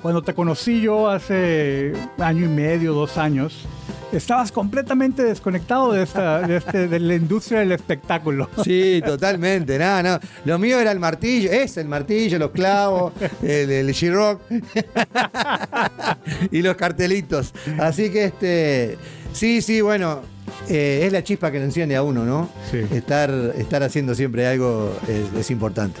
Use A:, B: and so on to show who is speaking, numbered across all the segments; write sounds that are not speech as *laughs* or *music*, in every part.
A: cuando te conocí yo hace año y medio, dos años, estabas completamente desconectado de, esta, de, este, de la industria del espectáculo. *laughs*
B: Sí, totalmente. Nada, no. Lo mío era el martillo, es el martillo, los clavos, el, el G-Rock *laughs* y los cartelitos. Así que este. Sí, sí, bueno. eh, es la chispa que lo enciende a uno, ¿no?
A: Sí.
B: Estar, estar haciendo siempre algo es, es importante.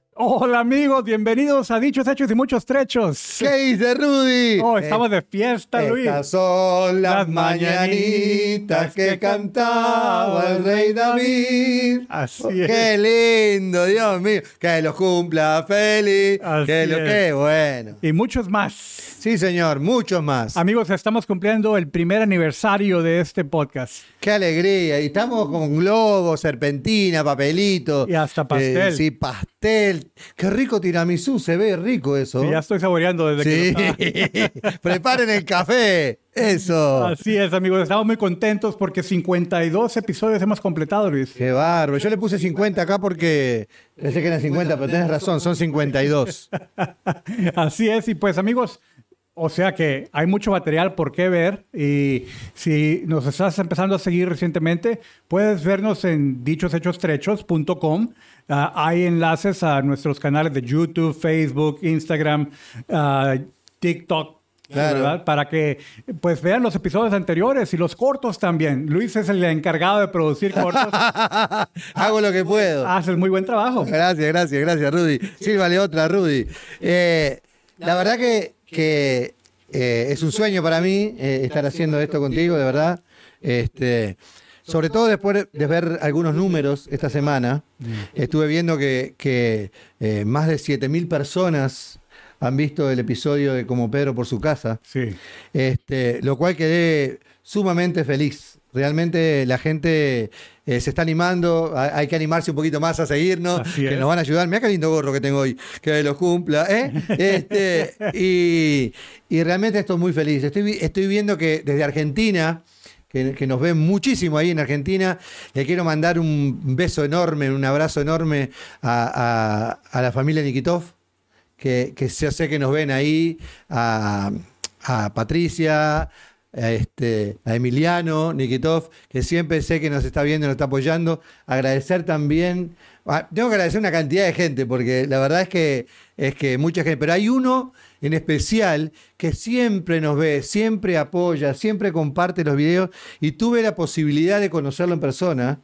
A: Hola amigos, bienvenidos a Dichos Hechos y Muchos Trechos.
B: ¿Qué dice Rudy?
A: Oh, estamos de fiesta, Luis.
B: Estas son las
A: Las
B: mañanitas que cantaba el rey David.
A: Así
B: Oh,
A: es.
B: Qué lindo, Dios mío. Que los cumpla feliz.
A: Así
B: que lo
A: es.
B: que bueno.
A: Y muchos más.
B: Sí, señor, muchos más.
A: Amigos, estamos cumpliendo el primer aniversario de este podcast.
B: Qué alegría. Y estamos con globos, serpentina, papelito.
A: Y hasta pastel.
B: Eh, sí, pastel. Qué rico tiramisú, se ve rico eso.
A: Sí, ya estoy saboreando desde
B: Sí.
A: que lo *laughs*
B: Preparen el café. Eso.
A: Así es, amigos. Estamos muy contentos porque 52 episodios hemos completado, Luis.
B: Qué bárbaro. Yo le puse 50 acá porque pensé que eran 50, pero tenés razón, son 52. *laughs*
A: Así es, y pues amigos, o sea que hay mucho material por qué ver y si nos estás empezando a seguir recientemente, puedes vernos en dichoshechos.com. Ah, hay enlaces a nuestros canales de YouTube, Facebook, Instagram, ah, TikTok. Para que pues vean los episodios anteriores y los cortos también. Luis es el encargado de producir cortos. *laughs*
B: Hago lo que puedo.
A: Haces muy buen trabajo.
B: Gracias, gracias, gracias, Rudy. Sírvale otra, Rudy. Eh, la verdad que, que, eh, es un sueño para mí eh, estar haciendo esto contigo, de verdad. Este, sobre todo después de ver algunos números esta semana, estuve viendo que, que, eh, más de 7.000 personas han visto el episodio de Como Pedro por su casa.
A: Sí.
B: Este, lo cual quedé sumamente feliz. Realmente la gente eh, se está animando, hay, que animarse un poquito más a seguirnos,
A: Así
B: que
A: es.
B: nos van a ayudar. Mira qué lindo gorro que tengo hoy, que lo cumpla. ¿eh? *laughs* Este, y, y realmente estoy muy feliz. Estoy, estoy viendo que desde Argentina, que, nos ven muchísimo ahí en Argentina, le quiero mandar un beso enorme, un abrazo enorme a, la familia Nikitov que, sé que nos ven ahí, a, Patricia, a, este, a Emiliano, Nikitov, que siempre sé que nos está viendo nos está apoyando. Agradecer también, tengo que agradecer una cantidad de gente, porque la verdad es que, es que mucha gente, pero hay uno en especial que siempre nos ve, siempre apoya, siempre comparte los videos y tuve la posibilidad de conocerlo en persona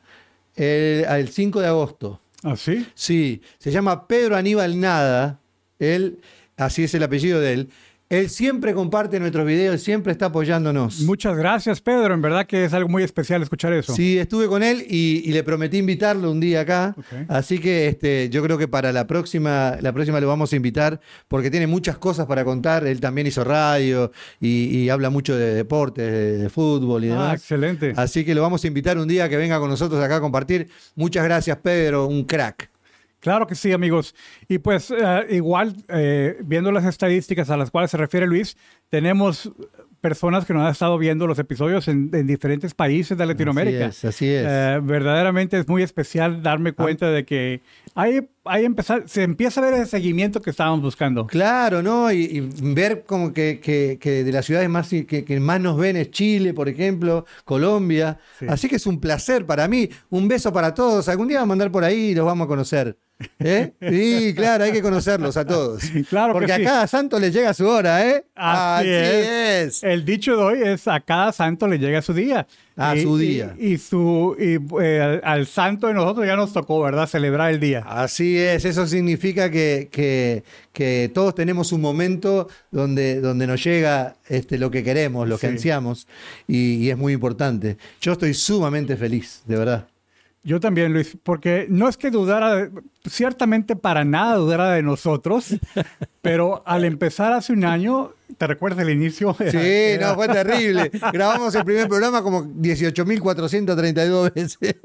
B: el, el 5 de agosto.
A: ¿Así?
B: Sí, se llama Pedro Aníbal Nada. Él, así es el apellido de él. Él siempre comparte nuestros videos, siempre está apoyándonos.
A: Muchas gracias, Pedro. En verdad que es algo muy especial escuchar eso.
B: Sí, estuve con él y, y le prometí invitarlo un día acá. Así que este, yo creo que para la próxima, la próxima lo vamos a invitar porque tiene muchas cosas para contar. Él también hizo radio y, y habla mucho de deportes, de, de fútbol y
A: Ah,
B: demás.
A: excelente.
B: Así que lo vamos a invitar un día que venga con nosotros acá a compartir. Muchas gracias, Pedro, un crack.
A: Claro que sí, amigos. Y pues eh, igual, eh, viendo las estadísticas a las cuales se refiere Luis, tenemos personas que nos han estado viendo los episodios en, en diferentes países de Latinoamérica.
B: Así es, así es.
A: Eh, verdaderamente es muy especial darme cuenta de que hay, hay empezar, se empieza a ver ese seguimiento que estábamos buscando.
B: Claro, ¿no? Y, y ver como que, que- que de las ciudades más que, que más nos ven es Chile, por ejemplo, Colombia.
A: Sí.
B: Así que es un placer para mí. Un beso para todos. Algún día vamos a andar por ahí y los vamos a conocer. ¿Eh? Sí, claro, hay que conocerlos a todos. *laughs*
A: Claro que
B: Porque
A: sí.
B: a cada santo le llega su hora, ¿eh?
A: Así
B: es.
A: El dicho de hoy es a cada santo le llega su día.
B: A
A: Y-
B: su
A: y-
B: día.
A: Y, su y, eh, al, al santo de nosotros ya nos tocó, ¿verdad? Celebrar el día.
B: Así es, eso significa que, que- que todos tenemos un momento donde, donde nos llega este, lo que queremos, lo que
A: Sí.
B: ansiamos, y, y es muy importante. Yo estoy sumamente feliz, de verdad.
A: Yo también, Luis, porque no es que dudara, de- ciertamente para nada dudara de nosotros, *laughs* pero al empezar hace un año, ¿te recuerdas el inicio?
B: Sí, *laughs*
A: Era-
B: no, fue terrible. *laughs* Grabamos el primer programa como 18.432 veces.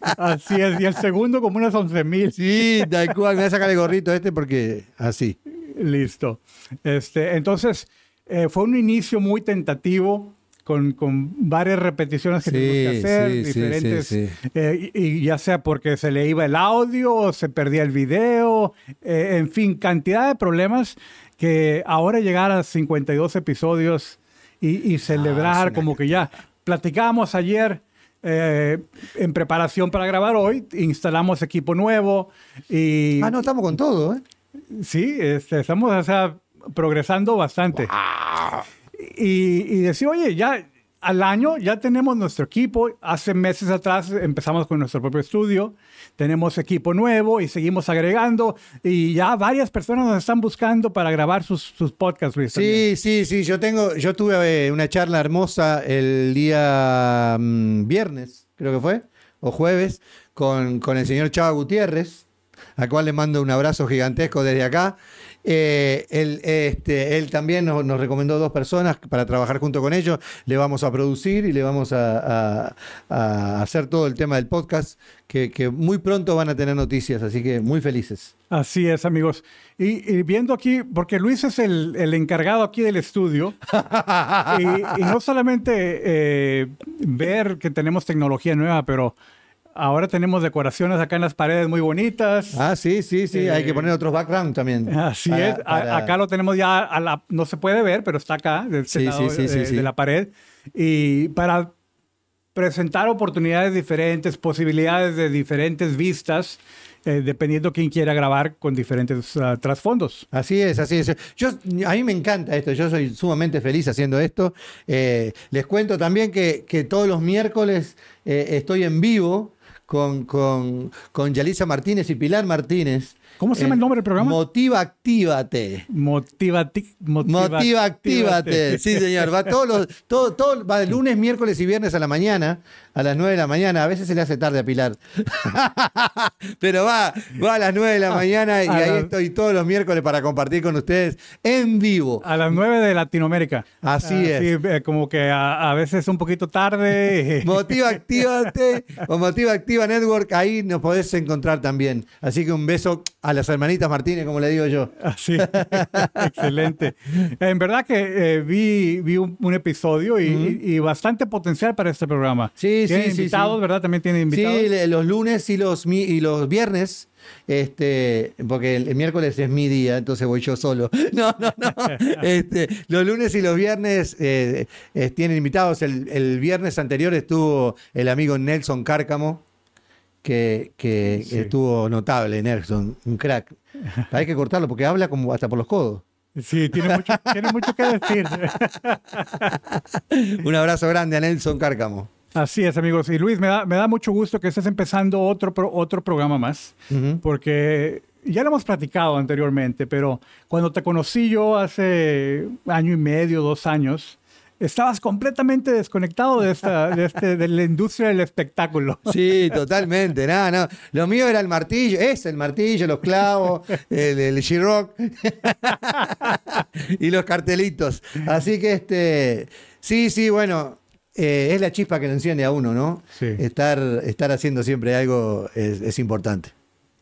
A: Así es, y el segundo como unas 11 mil.
B: Sí, tal cual. Me voy a sacar el gorrito este porque así.
A: Listo. Este, entonces, eh, fue un inicio muy tentativo con, con varias repeticiones que tenemos que
B: Sí,
A: hacer,
B: sí, sí,
A: diferentes,
B: sí, sí.
A: eh, y, y ya sea porque se le iba el audio o se perdía el video, eh, en fin, cantidad de problemas que ahora llegar a 52 episodios y, y celebrar
B: es una
A: como que ya platicábamos ayer. eh, en preparación para grabar hoy, instalamos equipo nuevo y
B: Ah, no, estamos con todo, ¿eh?
A: Sí, este, estamos o sea, progresando bastante. Y, y decir, oye, ya al año ya tenemos nuestro equipo. Hace meses atrás empezamos con nuestro propio estudio. Tenemos equipo nuevo y seguimos agregando. Y ya varias personas nos están buscando para grabar sus, sus podcasts, Luis. también.
B: Sí, sí, sí. Yo tengo, yo tuve eh, una charla hermosa el día mm, viernes, creo que fue, o jueves, con, con el señor Chava Gutiérrez, al cual le mando un abrazo gigantesco desde acá. Eh, él, este, él también nos, nos recomendó dos personas para trabajar junto con ellos. Le vamos a producir y le vamos a, a- a hacer todo el tema del podcast, que, que muy pronto van a tener noticias, así que muy felices.
A: Así es, amigos. Y, y viendo aquí, porque Luis es el, el encargado aquí del estudio, *laughs* y, y no solamente eh, ver que tenemos tecnología nueva, pero ahora tenemos decoraciones acá en las paredes muy bonitas.
B: Ah, sí, sí, sí. Hay que poner otros background también.
A: Así
B: Para-
A: es. A-
B: para-
A: Acá lo tenemos ya, a la, no se puede ver, pero está acá, de este
B: Sí, sí, sí, sí,
A: de,
B: sí.
A: de la pared. Y para presentar oportunidades diferentes, posibilidades de diferentes vistas, eh, dependiendo quién quiera grabar con diferentes ah, trasfondos.
B: Así es, así es. Yo, a mí me encanta esto, yo soy sumamente feliz haciendo esto. Eh, les cuento también que, que todos los miércoles eh, estoy en vivo con, con, con Martínez y Pilar Martínez.
A: ¿Cómo se llama el nombre del programa?
B: Motiva Actívate.
A: Motivati- motiva,
B: Motiva, actívate. Sí, señor. Va todos los, todo, todo, va de lunes, miércoles y viernes a la mañana, a las 9 de la mañana. A veces se le hace tarde a Pilar. *laughs* Pero va, va a las 9 de la mañana y
A: a
B: ahí
A: la-
B: estoy todos los miércoles para compartir con ustedes en vivo.
A: A las 9 de Latinoamérica.
B: Así
A: Ah,
B: es.
A: eh, como que a, a veces un poquito tarde. *laughs*
B: Motiva Actívate o Motiva Activa Network, ahí nos podés encontrar también. Así que un beso a las hermanitas Martínez, como le digo yo.
A: Así, *laughs* excelente. En verdad que eh, vi, vi un, un episodio y, y bastante potencial para este programa.
B: Sí,
A: Tiene
B: sí, sí,
A: invitados,
B: sí.
A: ¿verdad? También tiene invitados.
B: Sí, los lunes y los, y los viernes, este, porque el, el miércoles es mi día, entonces voy yo solo. *laughs* No, no, no. *laughs* Este, los lunes y los viernes eh, eh, tienen invitados. El, el viernes anterior estuvo el amigo Nelson Cárcamo, que, que
A: Sí.
B: estuvo notable, Nelson, un crack. Hay que cortarlo porque habla como hasta por los codos.
A: Sí, tiene mucho, *laughs* tiene mucho que decir.
B: Un abrazo grande a Nelson Cárcamo.
A: Así es, amigos. Y Luis, me da, me da mucho gusto que estés empezando otro, pro- otro programa más, porque ya lo hemos platicado anteriormente, pero cuando te conocí yo hace año y medio, dos años, estabas completamente desconectado de, esta, de, este, de la industria del espectáculo. *laughs*
B: Sí, totalmente. No, no. Lo mío era el martillo, es el martillo, los clavos, el, el G-Rock *laughs* y los cartelitos. Así que este, sí, sí, bueno, eh, es la chispa que lo enciende a uno, ¿no?
A: Sí.
B: Estar, estar haciendo siempre algo es, es importante.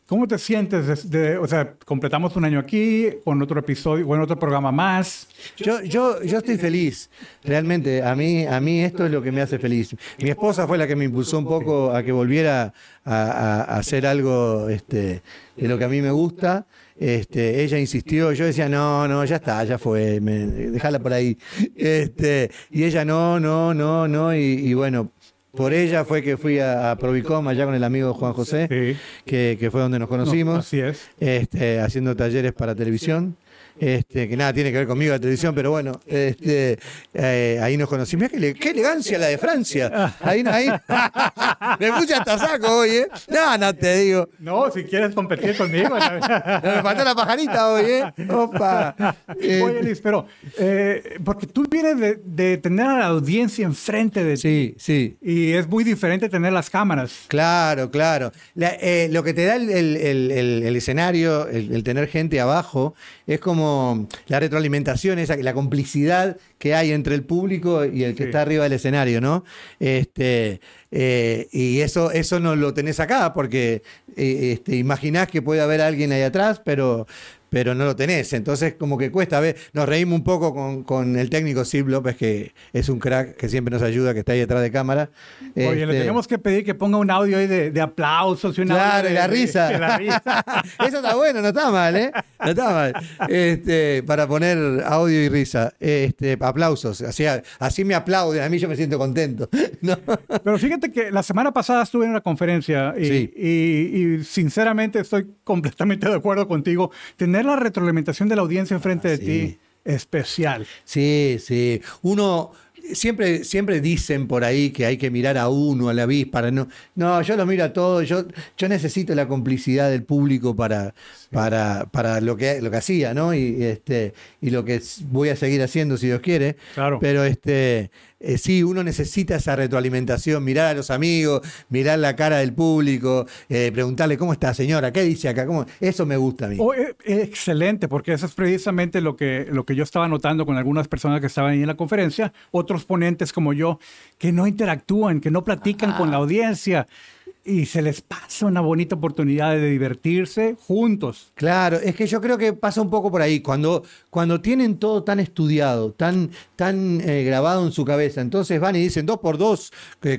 A: ¿Cómo te sientes? o sea, completamos un año aquí, con otro episodio, con otro programa más.
B: Yo, yo, yo estoy feliz, realmente. A mí, a mí esto es lo que me hace feliz. Mi esposa fue la que me impulsó un poco a que volviera a, hacer algo este, de lo que a mí me gusta. Este, ella insistió, yo decía, no, no, ya está, ya fue, me, déjala por ahí. Este, y ella, no, no, no, no. Y bueno, por ella fue que fui a, a Provicom allá con el amigo Juan José,
A: Sí.
B: que, que fue donde nos conocimos
A: No, así es.
B: este, haciendo talleres para televisión. Este, que nada tiene que ver conmigo la televisión, pero bueno, este, eh, ahí nos conocimos. Mira qué, ele- qué elegancia la de Francia. Ahí, ahí. *laughs* me puse hasta saco hoy, ¿eh? No, no te digo.
A: No, si quieres competir conmigo. *laughs*
B: Me faltó la pajarita hoy, ¿eh? Opa. Eh, *laughs*
A: Oye, Luis, pero eh, porque tú vienes de, de tener a la audiencia enfrente de ti
B: sí, sí.
A: y es muy diferente tener las cámaras.
B: Claro, claro. La- eh, lo que te da el, el- el- el- el escenario, el tener gente abajo, es como la retroalimentación, esa, la complicidad que hay entre el público y el que
A: Sí.
B: está arriba del escenario, ¿no? Este, eh, y eso, eso no lo tenés acá, porque eh, este, imaginás que puede haber alguien ahí atrás, pero, pero no lo tenés. Entonces, como que cuesta ver. Nos reímos un poco con, con el técnico Sid López, que es un crack que siempre nos ayuda, que está ahí detrás de cámara.
A: Oye, le
B: Este,
A: tenemos que pedir que ponga un audio ahí de, de aplausos y un
B: Claro, y la
A: de-
B: risa.
A: de la risa. *laughs*
B: Eso está bueno, no está mal, ¿eh? No está mal. Este, para poner audio y risa. Este, aplausos. Así, así me aplauden, a mí yo me siento contento. *laughs* ¿no?
A: Pero fíjate que la semana pasada estuve en una conferencia y,
B: Sí.
A: y- y sinceramente estoy completamente de acuerdo contigo. Tener la retroalimentación de la audiencia enfrente
B: Ah,
A: de
B: sí.
A: ti, especial.
B: Sí, sí. Uno. Siempre, siempre dicen por ahí que hay que mirar a uno, a la avíspara. No, no, yo lo miro a todos. Yo, yo necesito la complicidad del público para, para, para lo, que, lo que hacía, ¿no? Y, este, y lo que voy a seguir haciendo si Dios quiere.
A: Claro.
B: Pero este, eh, sí, uno necesita esa retroalimentación, mirar a los amigos, mirar la cara del público, eh, preguntarle cómo está señora, qué dice acá, ¿Cómo? eso me gusta a mí.
A: Oh, eh, excelente, porque eso es precisamente lo que, lo que yo estaba notando con algunas personas que estaban ahí en la conferencia, otros ponentes como yo, que no interactúan, que no platican con la audiencia y se les pasa una bonita oportunidad de divertirse juntos.
B: Claro, es que yo creo que pasa un poco por ahí. Cuando, cuando tienen todo tan estudiado, tan, tan eh, grabado en su cabeza, entonces van y dicen 2 por 2,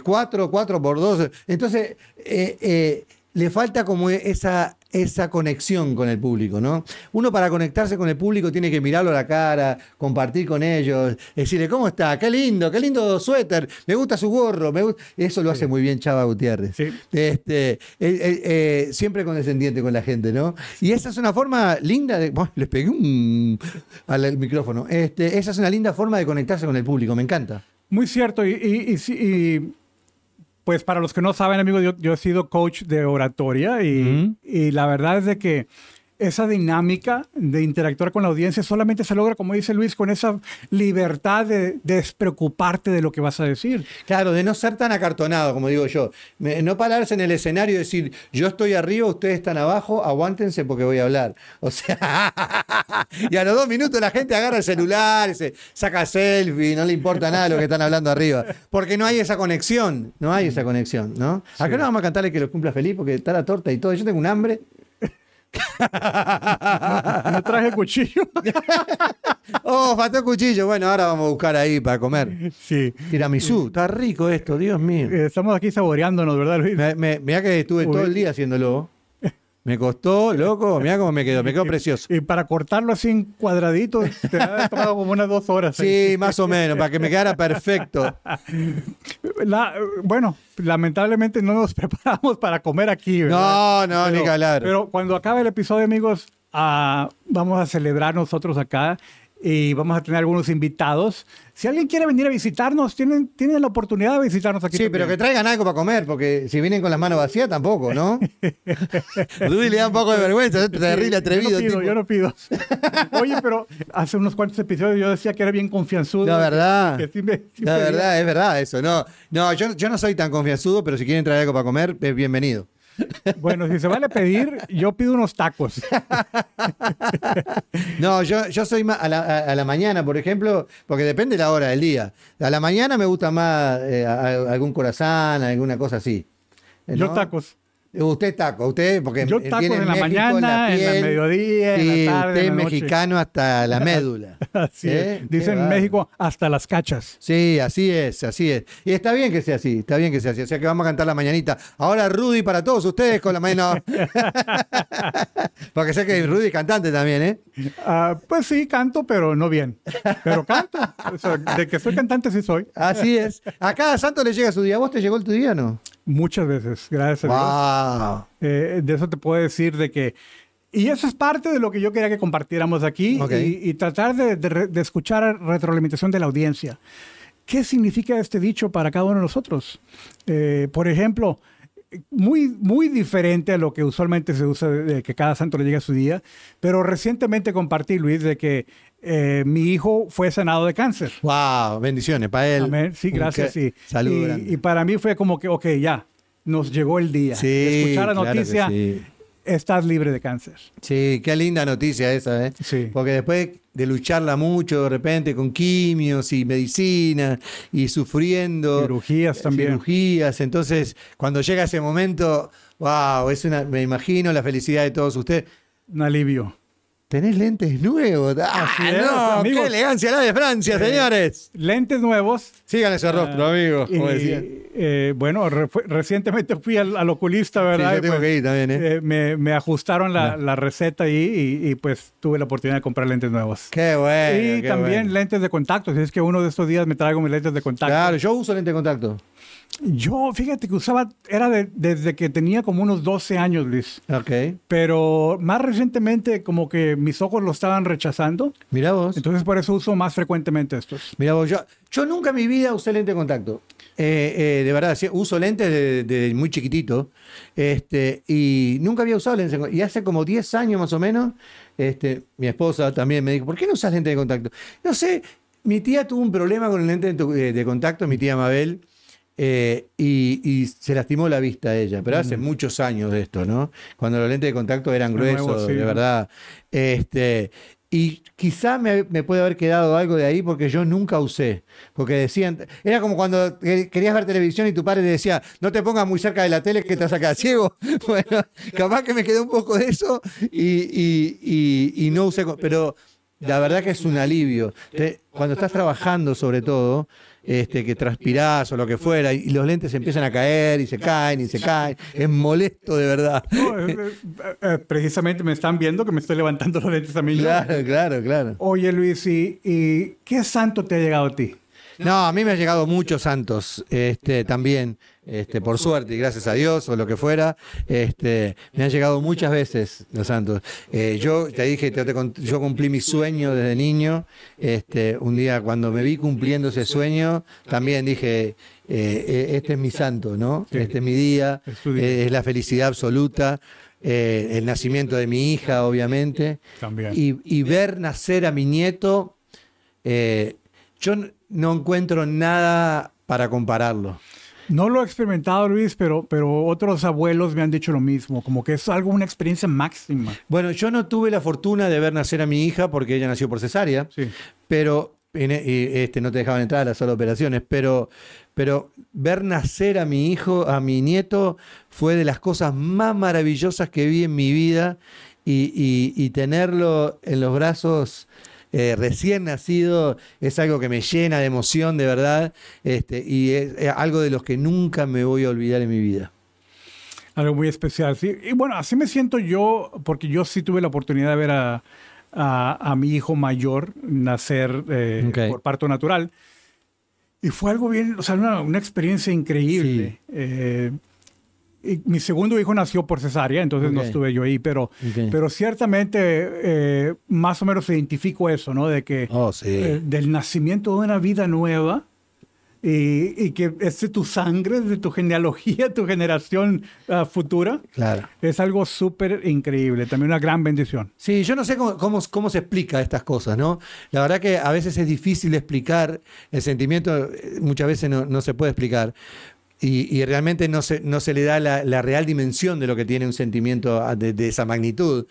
B: 4, 4 por 2. Entonces, eh, eh, le falta como esa, esa conexión con el público, ¿no? Uno para conectarse con el público tiene que mirarlo a la cara, compartir con ellos, decirle, ¿cómo está? Qué lindo, qué lindo suéter, me gusta su gorro, me gusta... Eso lo hace muy bien Chava Gutiérrez.
A: Sí.
B: Este, eh, eh, eh, siempre condescendiente con la gente, ¿no? Y esa es una forma linda de. Bueno, les pegué un al micrófono. Este, esa es una linda forma de conectarse con el público, me encanta.
A: Muy cierto. Y, y- y sí, y, pues para los que no saben, amigos, yo, yo he sido coach de oratoria y, y la verdad es de que esa dinámica de interactuar con la audiencia solamente se logra, como dice Luis, con esa libertad de despreocuparte de lo que vas a decir.
B: Claro, de no ser tan acartonado, como digo yo. Me- no pararse en el escenario y decir, yo estoy arriba, ustedes están abajo, aguántense porque voy a hablar. O sea, *laughs* y a los dos minutos la gente agarra el celular, se saca selfie, no le importa nada lo que están hablando arriba. Porque no hay esa conexión, no hay esa conexión, ¿no? Acá no vamos a cantarle que lo cumpla feliz porque está la torta y todo. Yo tengo un hambre.
A: No traje cuchillo. *laughs*
B: Oh, faltó cuchillo. Bueno, ahora vamos a buscar ahí para comer.
A: sí.
B: Tiramisú, está rico esto, Dios mío.
A: Eh, Estamos aquí saboreándonos, ¿verdad, Luis?
B: Me, me- mirá que estuve
A: Uy.
B: todo el día haciéndolo. Me costó, loco, mirá cómo me quedó, me quedó *laughs* precioso.
A: Y para cortarlo así en cuadraditos, te ha tomado como unas dos horas.
B: Sí, más o menos, para que me quedara perfecto. *laughs*
A: La- bueno, lamentablemente no nos *laughs* preparamos para comer aquí. ¿verdad?
B: No, no, ni que hablar.
A: Pero cuando acabe el episodio, amigos, ah, vamos a celebrar nosotros acá y vamos a tener algunos invitados. Si alguien quiere venir a visitarnos, tienen, tienen la oportunidad de visitarnos aquí.
B: Sí, pero que traigan algo para comer, porque si vienen con las manos vacías tampoco, ¿no? *laughs* Rudy le da un poco de vergüenza, es terrible atrevido.
A: Yo no pido,
B: tipo.
A: yo no pido. *laughs* Oye, pero hace unos cuantos episodios yo decía que era bien confianzudo.
B: La verdad.
A: Que sí me- sí
B: La verdad, es verdad eso. No, no yo, yo no soy tan confianzudo, pero si quieren traer algo para comer, es bienvenido.
A: Bueno, si se vale pedir, yo pido unos tacos. *laughs*
B: No, yo, yo soy más a la, a- a la mañana, por ejemplo, porque depende de la hora del día. A la mañana me gusta más eh, a- a- algún corazán, alguna cosa así.
A: Yo tacos.
B: Usted taco, usted, porque
A: Yo
B: eh, viene
A: en la
B: México,
A: mañana, en
B: piel.
A: el mediodía, en la
B: Sí,
A: tarde,
B: usted
A: en la noche.
B: mexicano hasta la médula. *laughs*
A: Así
B: ¿Eh?
A: es.
B: Qué
A: Dicen en. México hasta las cachas.
B: Sí, así es, así es. Y está bien que sea así, está bien que sea así. O sea que vamos a cantar la mañanita. Ahora Rudy para todos ustedes con la mañana. *laughs* *laughs* Porque sé que Rudy es cantante también, ¿eh?
A: Ah, pues sí, canto, pero no bien. Pero canto. O sea, de que soy cantante sí soy.
B: Así es. A cada santo le llega su día. ¿Vos te llegó el tu día o no?
A: Muchas veces, gracias a Dios. Eh, de eso te puedo decir de que... Y eso es parte de lo que yo quería que compartiéramos aquí
B: Ok.
A: y, y tratar de, de de escuchar retroalimentación de la audiencia. ¿Qué significa este dicho para cada uno de nosotros? Eh, por ejemplo, muy, muy diferente a lo que usualmente se usa de, que cada santo le llegue a su día, pero recientemente compartí, Luis, de que eh, mi hijo fue sanado de cáncer.
B: Wow, bendiciones para él.
A: Amén. Sí, gracias.
B: que-
A: Sí.
B: Salud
A: y, y para mí fue como que, ok, ya, nos llegó el día.
B: Sí,
A: escuchar la
B: claro que
A: noticia,
B: sí.
A: Estás libre de cáncer.
B: Sí, qué linda noticia esa, ¿eh?
A: Sí.
B: Porque después de lucharla mucho de repente con quimios y medicina y sufriendo.
A: Cirugías también.
B: Cirugías. Entonces, cuando llega ese momento, wow, es una, me imagino la felicidad de todos ustedes.
A: Un alivio.
B: Tenés lentes nuevos. ¡Ah,
A: Así es,
B: no!
A: amigos.
B: ¡Qué elegancia la de Francia,
A: Eh,
B: señores!
A: Lentes nuevos.
B: Sigan ese rostro,
A: Ah,
B: amigos, como
A: y,
B: decían.
A: eh, bueno, re- fue- recientemente fui al, al oculista,
B: Sí,
A: ¿verdad?
B: yo
A: Y,
B: tengo
A: pues,
B: que ir también, ¿eh?
A: eh, me, me ajustaron la, la receta ahí y, y, pues tuve la oportunidad de comprar lentes nuevos.
B: ¡Qué bueno!
A: y
B: qué
A: también
B: bueno.
A: lentes de contacto. Si es que uno de estos días me traigo mis lentes de contacto.
B: Claro, yo uso lente de contacto.
A: Yo, fíjate que usaba, era de- desde que tenía como unos 12 años, Luis.
B: Ok.
A: Pero más recientemente como que mis ojos lo estaban rechazando.
B: Mirá vos.
A: Entonces por eso uso más frecuentemente estos.
B: Mirá vos, yo, yo nunca en mi vida usé lente de contacto. Eh, eh, de verdad, sí, uso lentes desde de muy chiquitito. Este, y nunca había usado lentes de. Y hace como 10 años más o menos, este, mi esposa también me dijo, ¿por qué no usas lente de contacto? No sé, mi tía tuvo un problema con el lente de, de- de contacto, mi tía Mabel. Eh, y, y se lastimó la vista a ella, pero hace muchos años de esto, ¿no? Cuando los lentes de contacto eran
A: De nuevo,
B: gruesos,
A: sí,
B: de
A: ¿no?
B: verdad. Este, y quizá me, me puede haber quedado algo de ahí porque yo nunca usé. Porque decían, era como cuando que- querías ver televisión y tu padre te decía, no te pongas muy cerca de la tele que te vas a quedar ciego. Bueno, capaz que me quedó un poco de eso y, y- y- no usé. Pero la verdad que es un alivio. Te- cuando estás trabajando, sobre todo, este, que transpirás o lo que fuera, y los lentes empiezan a caer y se caen y se caen, es molesto de verdad.
A: No, eh, eh, precisamente me están viendo que me estoy levantando los lentes también. yo.
B: Claro, claro, claro.
A: Oye Luis, ¿y, y qué santo te ha llegado a ti?
B: No, a mí me han llegado muchos santos, este, también, este, por suerte y gracias a Dios o lo que fuera, este, me han llegado muchas veces los santos. Eh, yo te dije, te- te cont- yo cumplí mi sueño desde niño, este, un día cuando me vi cumpliendo ese sueño, también dije, eh, eh, este es mi santo, ¿no? Este es mi día,
A: Es
B: eh, la felicidad absoluta, el nacimiento de mi hija, obviamente
A: También.
B: y, y ver nacer a mi nieto, yo no encuentro nada para compararlo.
A: No lo he experimentado, Luis, pero, pero otros abuelos me han dicho lo mismo, como que es algo, una experiencia máxima.
B: Bueno, yo no tuve la fortuna de ver nacer a mi hija porque ella nació por cesárea,
A: Sí.
B: pero y, este, no te dejaban entrar a las solo operaciones, pero, pero ver nacer a mi hijo, a mi nieto, fue de las cosas más maravillosas que vi en mi vida y, y- y tenerlo en los brazos eh, recién nacido es algo que me llena de emoción, de verdad, este, y es, es algo de los que nunca me voy a olvidar en mi vida.
A: Algo muy especial, sí. Y bueno, así me siento yo, porque yo sí tuve la oportunidad de ver a, a- a mi hijo mayor nacer eh, por parto natural. Y fue algo bien, o sea, una, una experiencia increíble. Eh, y mi segundo hijo nació por cesárea, entonces no estuve yo ahí, pero, pero ciertamente eh, más o menos identifico eso, ¿no? De que
B: Oh, sí.
A: eh, del nacimiento de una vida nueva y, y que es de tu sangre, de tu genealogía, tu generación ah, futura,
B: Claro.
A: es algo súper increíble, también una gran bendición.
B: Sí, yo no sé cómo, cómo, cómo se explica estas cosas, ¿no? La verdad que a veces es difícil explicar, el sentimiento eh, muchas veces no, no se puede explicar. Y, realmente no se, no se le da la, real dimensión de lo que tiene un sentimiento ah, de, esa magnitud.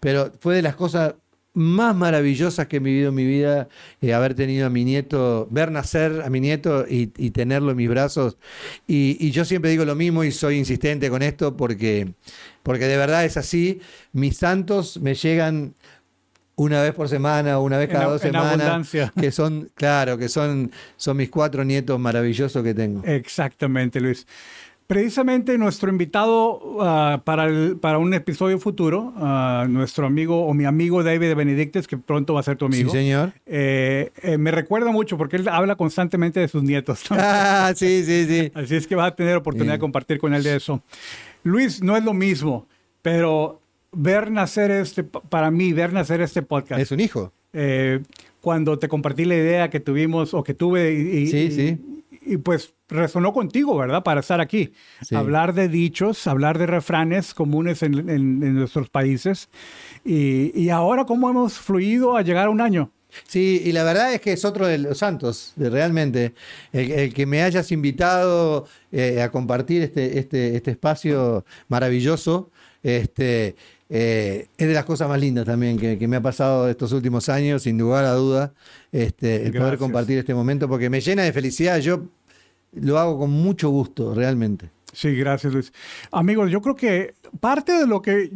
B: Pero fue de las cosas más maravillosas que he vivido en mi vida, eh, haber tenido a mi nieto, ver nacer a mi nieto y, y tenerlo en mis brazos. Y, y yo siempre digo lo mismo y soy insistente con esto porque, porque de verdad es así. Mis santos me llegan una vez por semana, una vez
A: En
B: cada
A: ab-
B: dos
A: en
B: semanas.
A: abundancia.
B: Que son, claro, que son, son mis cuatro nietos maravillosos que tengo.
A: Exactamente, Luis. Precisamente nuestro invitado ah, para, el- para un episodio futuro, ah, nuestro amigo o mi amigo David Benedictes, que pronto va a ser tu amigo,
B: Sí, señor.
A: eh, eh, me recuerda mucho porque él habla constantemente de sus nietos. ¿no?
B: Ah, sí, sí, sí. *laughs*
A: Así es que vas a tener oportunidad de compartir con él de eso. Luis, no es lo mismo, pero ver nacer este, para mí, ver nacer este podcast,
B: Es un hijo.
A: eh, cuando te compartí la idea que tuvimos o que tuve y, y-
B: Sí,
A: y-
B: sí.
A: y, pues resonó contigo, ¿verdad? Para estar aquí.
B: Sí.
A: Hablar de dichos, hablar de refranes comunes en, en- en nuestros países y, y ahora cómo hemos fluido a llegar a un año.
B: Sí, y la verdad es que es otro de los santos, de realmente. El, el que me hayas invitado eh, a compartir este, este, este espacio maravilloso, este, eh, es de las cosas más lindas también que, que me ha pasado estos últimos años, sin lugar a duda, este, el poder compartir este momento, porque me llena de felicidad. Yo lo hago con mucho gusto, realmente.
A: Sí, gracias Luis. Amigos, yo creo que parte de lo que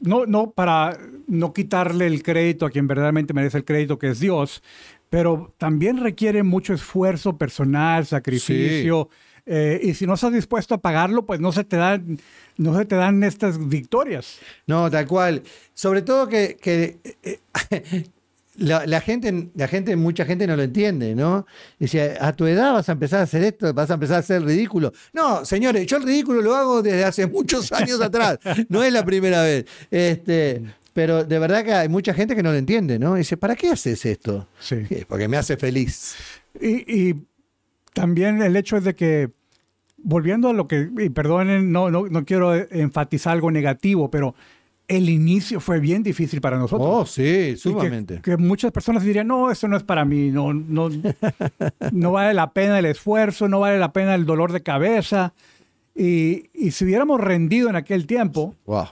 A: no, no para no quitarle el crédito a quien verdaderamente merece el crédito, que es Dios, pero también requiere mucho esfuerzo personal, sacrificio. Eh, y si no estás dispuesto a pagarlo, pues no se te dan, no se te dan estas victorias.
B: No, tal cual. Sobre todo que, que eh, *laughs* la, gente, la gente, mucha gente no lo entiende, ¿no? Dice, a tu edad vas a empezar a hacer esto, vas a empezar a hacer ridículo. No, señores, yo el ridículo lo hago desde hace muchos años atrás. *laughs* No es la primera vez. Este, pero de verdad que hay mucha gente que no lo entiende, ¿no? Dice, ¿para qué haces esto?
A: Sí.
B: Porque me hace feliz.
A: Y, también el hecho es de que, volviendo a lo que, y perdonen, no, no, no quiero enfatizar algo negativo, pero el inicio fue bien difícil para nosotros.
B: Oh, sí, sumamente.
A: Que, muchas personas dirían, no, eso no es para mí, no, no, *laughs* no vale la pena el esfuerzo, no vale la pena el dolor de cabeza. Y, y si hubiéramos rendido en aquel tiempo,
B: wow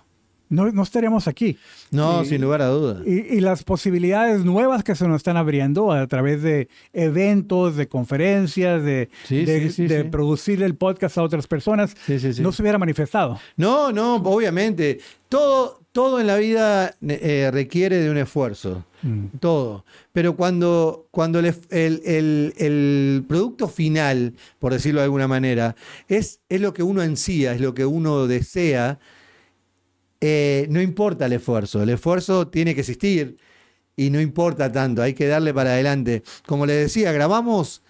A: no, no estaríamos aquí.
B: No, sin lugar a dudas.
A: Y, las posibilidades nuevas que se nos están abriendo a través de eventos, de conferencias, de, de, producir el podcast a otras personas, no se hubiera manifestado.
B: No, no, obviamente. Todo, todo en la vida eh, requiere de un esfuerzo. Mm. Todo. Pero cuando, cuando el, el, producto final, por decirlo de alguna manera, es, es lo que uno ansía, es lo que uno desea, eh, no importa el esfuerzo, el esfuerzo tiene que existir y no importa tanto, hay que darle para adelante. Como le decía, grabamos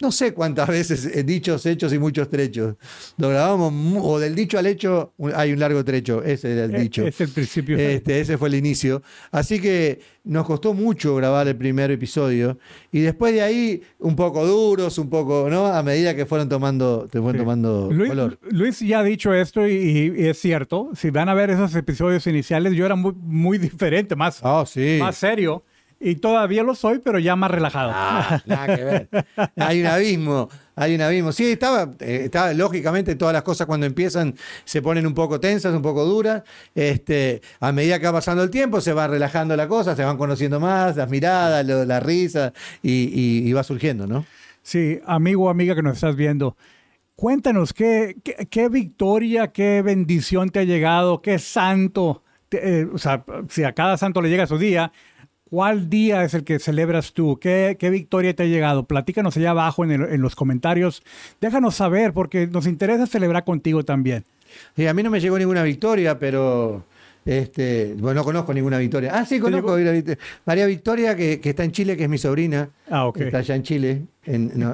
B: no sé cuántas veces eh, dichos, hechos y muchos trechos. Lo grabamos, o del dicho al hecho hay un largo trecho, ese era el
A: e,
B: dicho.
A: Es el principio.
B: Este, ese fue el inicio. Así que nos costó mucho grabar el primer episodio y después de ahí un poco duros, un poco, ¿no? A medida que fueron tomando, te fueron tomando
A: Luis,
B: color.
A: Luis ya ha dicho esto y, es cierto. Si van a ver esos episodios iniciales, yo era muy, muy diferente, más,
B: oh, sí.
A: más serio. Y todavía lo soy, pero ya más relajado.
B: Ah, nada que ver. *laughs* Hay un abismo, hay un abismo. Sí, estaba, eh, estaba, lógicamente todas las cosas cuando empiezan se ponen un poco tensas, un poco duras. Este, a medida que va pasando el tiempo se va relajando la cosa, se van conociendo más, las miradas, la risa y, va surgiendo, ¿no?
A: Sí, amigo o amiga que nos estás viendo, cuéntanos qué, qué, victoria, qué bendición te ha llegado, qué santo. Eh, o sea, si a cada santo le llega su día, ¿Cuál día es el que celebras tú? ¿Qué, victoria te ha llegado? Platícanos allá abajo en, los comentarios. Déjanos saber porque nos interesa celebrar contigo también.
B: Sí, a mí no me llegó ninguna victoria, pero este, bueno, no conozco ninguna victoria. Ah, sí, conozco María Victoria, que, está en Chile, que es mi sobrina.
A: Ah, ok.
B: Está allá en Chile.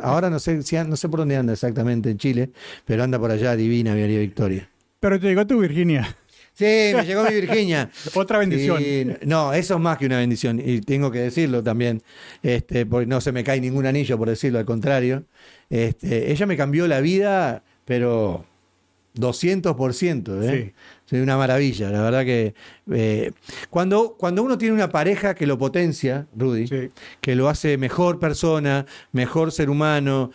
B: ahora no sé, no sé por dónde anda exactamente en Chile, pero anda por allá divina María Victoria.
A: Pero te llegó tu Virginia.
B: Sí, me llegó mi Virginia. *laughs*
A: Otra bendición.
B: no, eso es más que una bendición. Y tengo que decirlo también, este, porque no se me cae ningún anillo, por decirlo al contrario. Este, ella me cambió la vida, pero 200%. ¿eh? Sí. una maravilla. La verdad que eh, cuando, cuando uno tiene una pareja que lo potencia, Rudy, que lo hace mejor persona, mejor ser humano,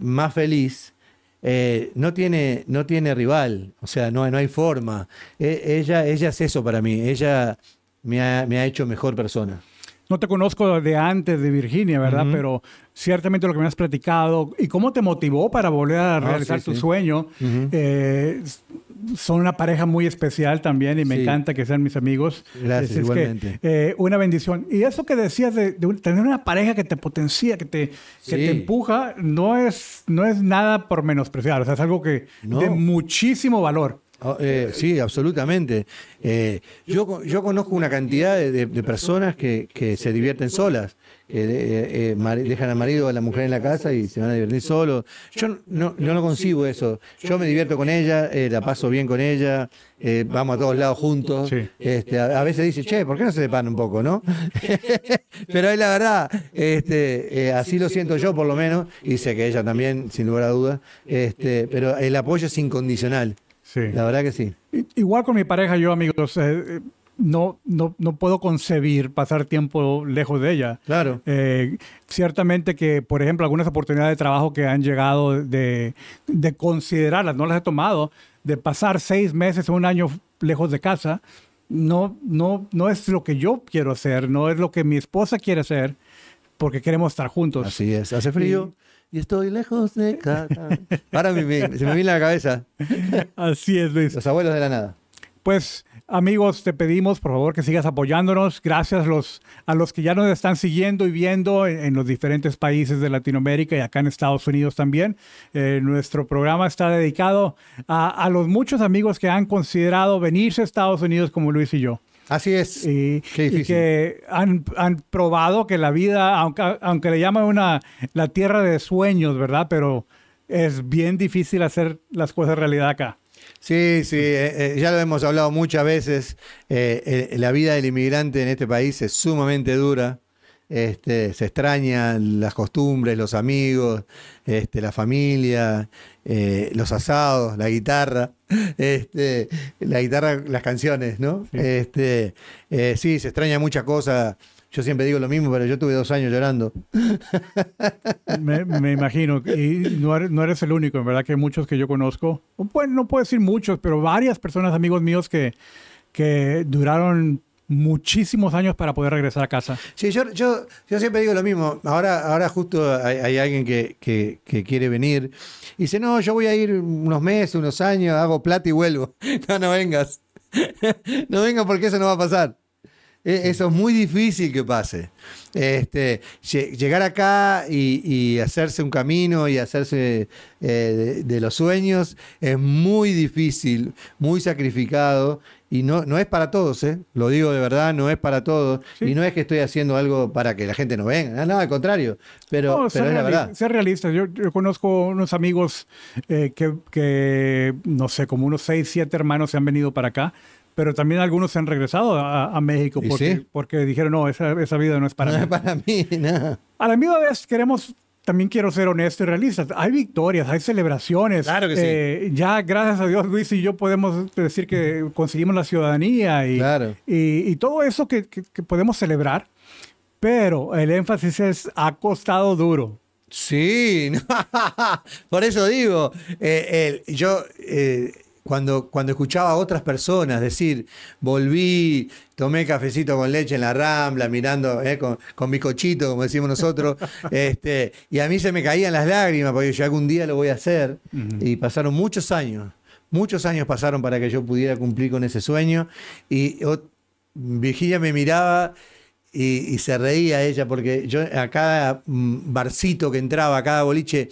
B: más feliz eh, no, tiene, no tiene rival, o sea, no, no hay forma. E, ella, ella es eso para mí, ella me ha, me ha hecho mejor persona.
A: No te conozco de antes de Virginia, ¿verdad? Pero ciertamente lo que me has platicado y cómo te motivó para volver a ah, realizar tu sueño. Eh, son una pareja muy especial también y me encanta que sean mis amigos.
B: Gracias, igualmente.
A: Eh, una bendición. Y eso que decías de, tener una pareja que te potencia, que te, que te empuja, no es, no es nada por menospreciar. O sea, es algo que de muchísimo valor.
B: Oh, eh, sí, absolutamente. Eh, yo, yo conozco una cantidad de, personas que, se divierten solas, que eh, dejan al marido o a la mujer en la casa y se van a divertir solos. Yo no, no, no concibo eso. Yo me divierto con ella, la paso bien con ella, vamos a todos lados juntos. Este, a, veces dice, che, ¿por qué no se separan un poco, no? *laughs* Pero es la verdad, este, así lo siento yo por lo menos, y sé que ella también, sin lugar a dudas, este, pero el apoyo es incondicional. La verdad que sí.
A: Igual con mi pareja, yo, amigos, eh, no, no, no, puedo concebir pasar tiempo lejos de ella.
B: Claro.
A: Eh, ciertamente que, por ejemplo, algunas oportunidades de trabajo que han llegado de, de considerarlas, no las he tomado, de pasar seis meses o un año lejos de casa, no, no, no es lo que yo quiero hacer, no es lo que mi esposa quiere hacer, porque queremos estar juntos.
B: Así es, hace frío y estoy lejos de casa. Ahora se me viene la cabeza. *laughs*
A: Así es, Luis.
B: Los abuelos de la nada.
A: pues amigos, te pedimos por favor que sigas apoyándonos. Gracias los, a los que ya nos están siguiendo y viendo en, los diferentes países de Latinoamérica y acá en Estados Unidos también. Eh, nuestro programa está dedicado a, a los muchos amigos que han considerado venirse a Estados Unidos como Luis y yo.
B: Así es.
A: Y, que han, han, probado que la vida, aunque, aunque le llaman una la tierra de sueños, ¿verdad? Pero es bien difícil hacer las cosas realidad acá.
B: Sí, sí, eh, eh, ya lo hemos hablado muchas veces. Eh, la vida del inmigrante en este país es sumamente dura. Este, se extrañan las costumbres, los amigos, este, la familia, los asados, la guitarra, *laughs* este, la guitarra, las canciones, ¿no? Sí. Este, sí, se extraña muchas cosas yo siempre digo lo mismo, pero yo tuve dos años llorando.
A: Me, imagino. Y no eres, el único, en verdad que hay muchos que yo conozco. Bueno, no puedo decir muchos, pero varias personas, amigos míos, que, que duraron muchísimos años para poder regresar a casa.
B: Sí, yo, yo, yo siempre digo lo mismo. Ahora, ahora justo hay, alguien que, que, que, quiere venir y dice, no, yo voy a ir unos meses, unos años, hago plata y vuelvo. *laughs* No, no vengas. *laughs* No vengas porque eso no va a pasar. E, eso es muy difícil que pase. Este, llegar acá y, hacerse un camino y hacerse eh, de, los sueños es muy difícil, muy sacrificado y no, no es para todos, ¿eh? lo digo de verdad, no es para todos. Y no es que estoy haciendo algo para que la gente no venga, nada, al contrario, pero, es la verdad.
A: Ser realista, yo, conozco unos amigos eh, que, que, no sé, como unos seis, siete hermanos se han venido para acá pero también algunos se han regresado a, México porque, porque, dijeron, no, esa, esa, vida no es para
B: no
A: mí.
B: es para mí, no.
A: A la misma vez queremos, también quiero ser honesto y realista. Hay victorias, hay celebraciones.
B: Claro que sí.
A: Eh, ya, gracias a Dios, Luis y yo podemos decir que conseguimos la ciudadanía y, y, todo eso que, que, podemos celebrar, pero el énfasis es, ha costado duro.
B: Sí, *laughs* por eso digo, eh, yo... Eh, cuando, cuando escuchaba a otras personas decir, volví, tomé cafecito con leche en la rambla, mirando eh, con, con, mi cochito, como decimos nosotros, *laughs* este, y a mí se me caían las lágrimas porque yo algún día lo voy a hacer. Y pasaron muchos años, muchos años pasaron para que yo pudiera cumplir con ese sueño. Y Virginia me miraba. Y, y, se reía ella porque yo a cada mm, barcito que entraba, a cada boliche,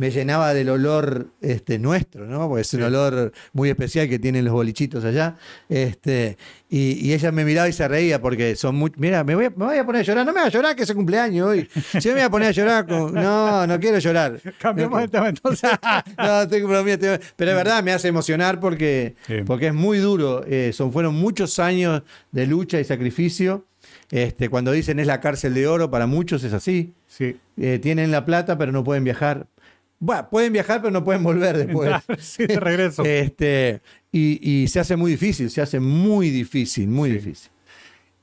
B: me llenaba del olor este, nuestro, ¿no? Porque es un olor muy especial que tienen los bolichitos allá. Este, y, ella me miraba y se reía porque son muy. Mira, me voy, a, me voy a poner a llorar. No me voy a llorar que es cumpleaños hoy. Si me voy a poner a llorar, no, no quiero llorar.
A: Cambiamos de tema entonces. *laughs*
B: no, tengo Pero es verdad, me hace emocionar porque, porque es muy duro. Eh, son, fueron muchos años de lucha y sacrificio. Este, cuando dicen es la cárcel de oro, para muchos es así.
A: Sí.
B: Eh, tienen la plata, pero no pueden viajar. Bueno, pueden viajar, pero no pueden volver después. *laughs*
A: sí, de regreso.
B: este, y, se hace muy difícil, se hace muy difícil, muy difícil.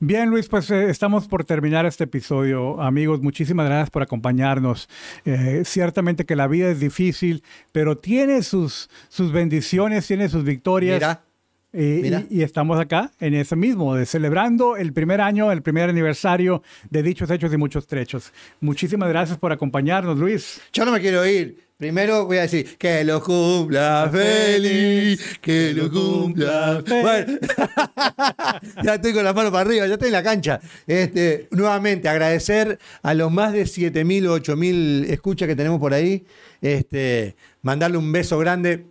A: Bien, Luis, pues eh, estamos por terminar este episodio. Amigos, muchísimas gracias por acompañarnos. Eh, ciertamente que la vida es difícil, pero tiene sus, sus bendiciones, tiene sus victorias.
B: Mira.
A: Y, estamos acá en ese mismo, de celebrando el primer año, el primer aniversario de Dichos Hechos y Muchos Trechos. Muchísimas gracias por acompañarnos, Luis.
B: Yo no me quiero ir. Primero voy a decir que lo cumpla feliz, que lo cumpla feliz. Bueno, *laughs* ya estoy con las manos para arriba, ya estoy en la cancha. Este, nuevamente agradecer a los más de 7.000 o 8.000 escuchas que tenemos por ahí. Este, mandarle un beso grande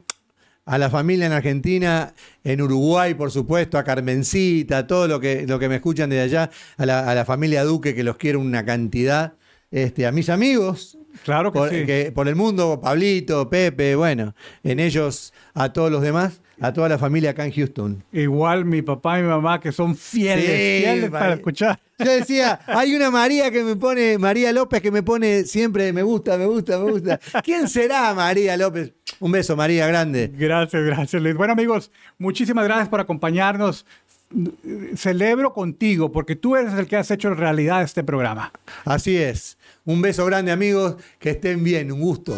B: a la familia en Argentina, en Uruguay, por supuesto, a Carmencita, a todo lo que, lo que me escuchan desde allá, a la, a la familia Duque, que los quiero una cantidad. Este, a mis amigos,
A: Claro que
B: por,
A: sí.
B: por el mundo, Pablito, Pepe, bueno, en ellos a todos los demás, a toda la familia acá en Houston.
A: Igual mi papá y mi mamá que son fieles, fieles para escuchar.
B: Yo decía, hay una María que me pone, María López que me pone siempre, me gusta, me gusta, me gusta. ¿Quién será María López? Un beso, María, grande.
A: Gracias, gracias, Luis. Bueno, amigos, muchísimas gracias por acompañarnos celebro contigo porque tú eres el que has hecho realidad este programa.
B: Así es. Un beso grande amigos, que estén bien, un gusto.